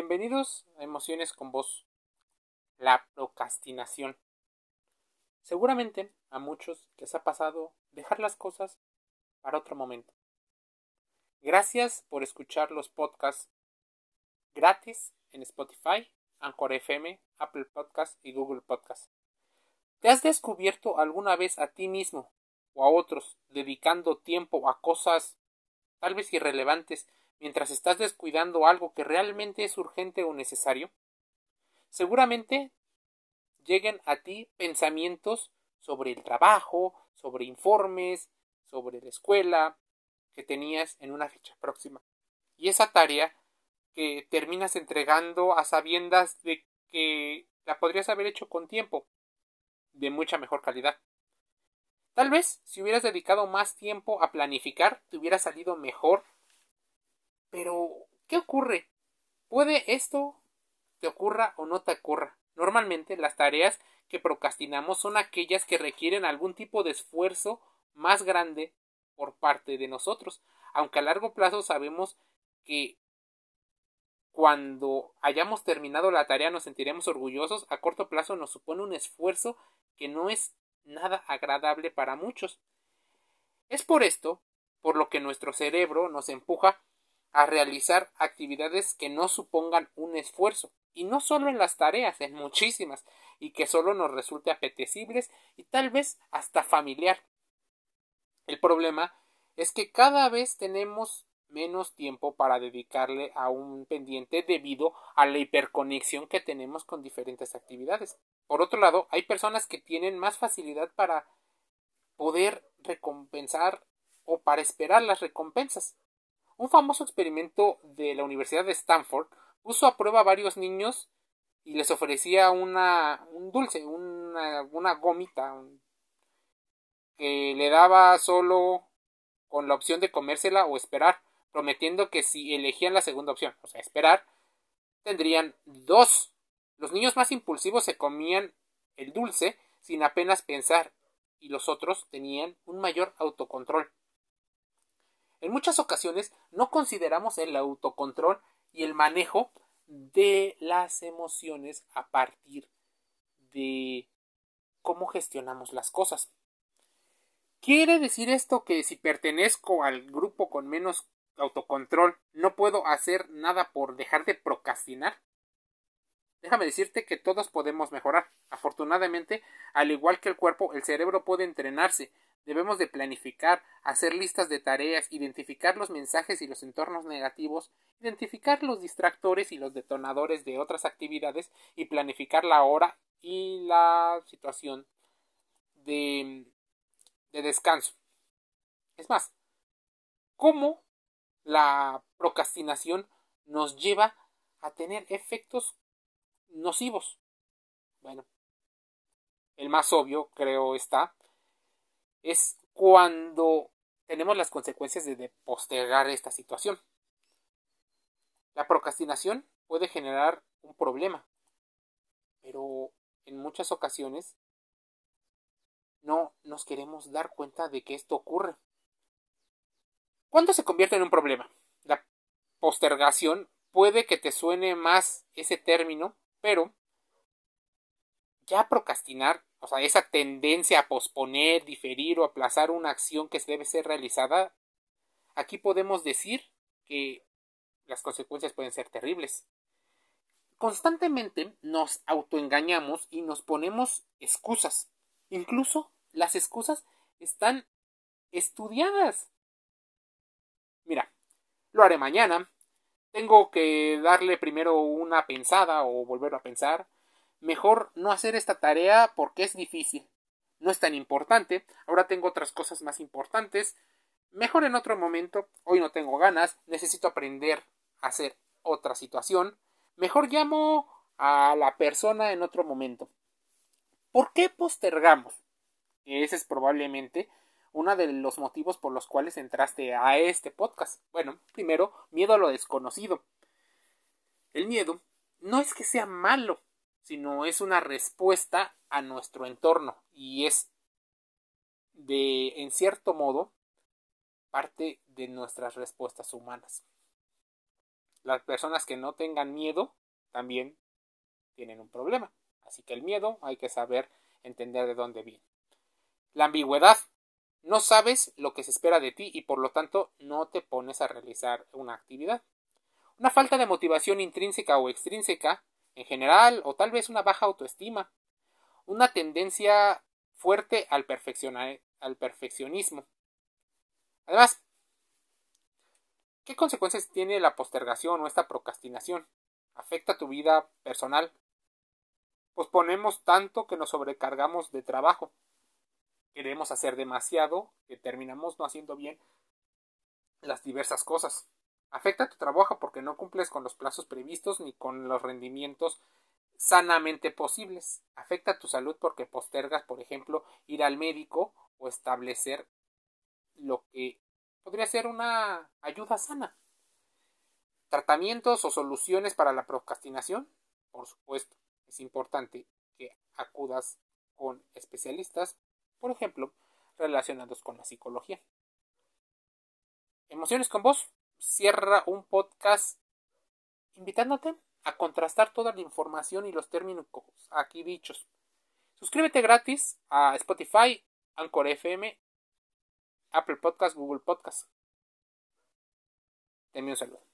Bienvenidos a Emociones con Vos. La procrastinación. Seguramente a muchos les ha pasado dejar las cosas para otro momento. Gracias por escuchar los podcasts gratis en Spotify, Anchor FM, Apple Podcasts y Google Podcasts. ¿Te has descubierto alguna vez a ti mismo o a otros dedicando tiempo a cosas tal vez irrelevantes mientras estás descuidando algo que realmente es urgente o necesario? Seguramente lleguen a ti pensamientos sobre el trabajo, sobre informes, sobre la escuela que tenías en una fecha próxima. Y esa tarea que terminas entregando a sabiendas de que la podrías haber hecho con tiempo, de mucha mejor calidad. Tal vez si hubieras dedicado más tiempo a planificar, te hubiera salido mejor pero, ¿qué ocurre? Puede esto te ocurra o no te ocurra. Normalmente las tareas que procrastinamos son aquellas que requieren algún tipo de esfuerzo más grande por parte de nosotros, aunque a largo plazo sabemos que cuando hayamos terminado la tarea nos sentiremos orgullosos, a corto plazo nos supone un esfuerzo que no es nada agradable para muchos. Es por esto por lo que nuestro cerebro nos empuja a realizar actividades que no supongan un esfuerzo, y no solo en las tareas, en muchísimas, y que solo nos resulte apetecibles y tal vez hasta familiar. El problema es que cada vez tenemos menos tiempo para dedicarle a un pendiente debido a la hiperconexión que tenemos con diferentes actividades. Por otro lado, hay personas que tienen más facilidad para poder recompensar o para esperar las recompensas. Un famoso experimento de la Universidad de Stanford puso a prueba a varios niños y les ofrecía una, un dulce, una, una gomita que le daba solo con la opción de comérsela o esperar, prometiendo que si elegían la segunda opción, o sea, esperar, tendrían dos. Los niños más impulsivos se comían el dulce sin apenas pensar y los otros tenían un mayor autocontrol. En muchas ocasiones no consideramos el autocontrol y el manejo de las emociones a partir de cómo gestionamos las cosas. ¿Quiere decir esto que si pertenezco al grupo con menos autocontrol no puedo hacer nada por dejar de procrastinar? Déjame decirte que todos podemos mejorar. Afortunadamente, al igual que el cuerpo, el cerebro puede entrenarse, Debemos de planificar, hacer listas de tareas, identificar los mensajes y los entornos negativos, identificar los distractores y los detonadores de otras actividades y planificar la hora y la situación de, de descanso. Es más, cómo la procrastinación nos lleva a tener efectos nocivos. Bueno, el más obvio creo está es cuando tenemos las consecuencias de, postergar esta situación. La procrastinación puede generar un problema, pero en muchas ocasiones no nos queremos dar cuenta de que esto ocurre. ¿Cuándo se convierte en un problema? La postergación puede que te suene más ese término, pero ya procrastinar o sea, esa tendencia a posponer, diferir o aplazar una acción que debe ser realizada, aquí podemos decir que las consecuencias pueden ser terribles. Constantemente nos autoengañamos y nos ponemos excusas. Incluso las excusas están estudiadas. Mira, lo haré mañana. Tengo que darle primero una pensada o volver a pensar mejor no hacer esta tarea porque es difícil. No es tan importante, ahora tengo otras cosas más importantes. Mejor en otro momento, hoy no tengo ganas, necesito aprender a hacer otra situación. Mejor llamo a la persona en otro momento. ¿Por qué postergamos? Ese es probablemente uno de los motivos por los cuales entraste a este podcast. Bueno, primero, miedo a lo desconocido. El miedo no es que sea malo, sino es una respuesta a nuestro entorno y es de, en cierto modo, parte de nuestras respuestas humanas. Las personas que no tengan miedo también tienen un problema. Así que el miedo hay que saber entender de dónde viene. La ambigüedad. No sabes lo que se espera de ti y por lo tanto no te pones a realizar una actividad. Una falta de motivación intrínseca o extrínseca en general o tal vez una baja autoestima. Una tendencia fuerte al, al perfeccionismo. Además, ¿qué consecuencias tiene la postergación o esta procrastinación? ¿Afecta tu vida personal? Posponemos tanto que nos sobrecargamos de trabajo queremos hacer demasiado que terminamos no haciendo bien las diversas cosas. Afecta tu trabajo porque no cumples con los plazos previstos ni con los rendimientos sanamente posibles. Afecta tu salud porque postergas, por ejemplo, ir al médico o establecer lo que podría ser una ayuda sana. Tratamientos o soluciones para la procrastinación, por supuesto, es importante que acudas con especialistas por ejemplo, relacionados con la psicología. Emociones con vos cierra un podcast invitándote a contrastar toda la información y los términos aquí dichos. Suscríbete gratis a Spotify, Anchor FM, Apple Podcast, Google Podcast. Denme un saludo.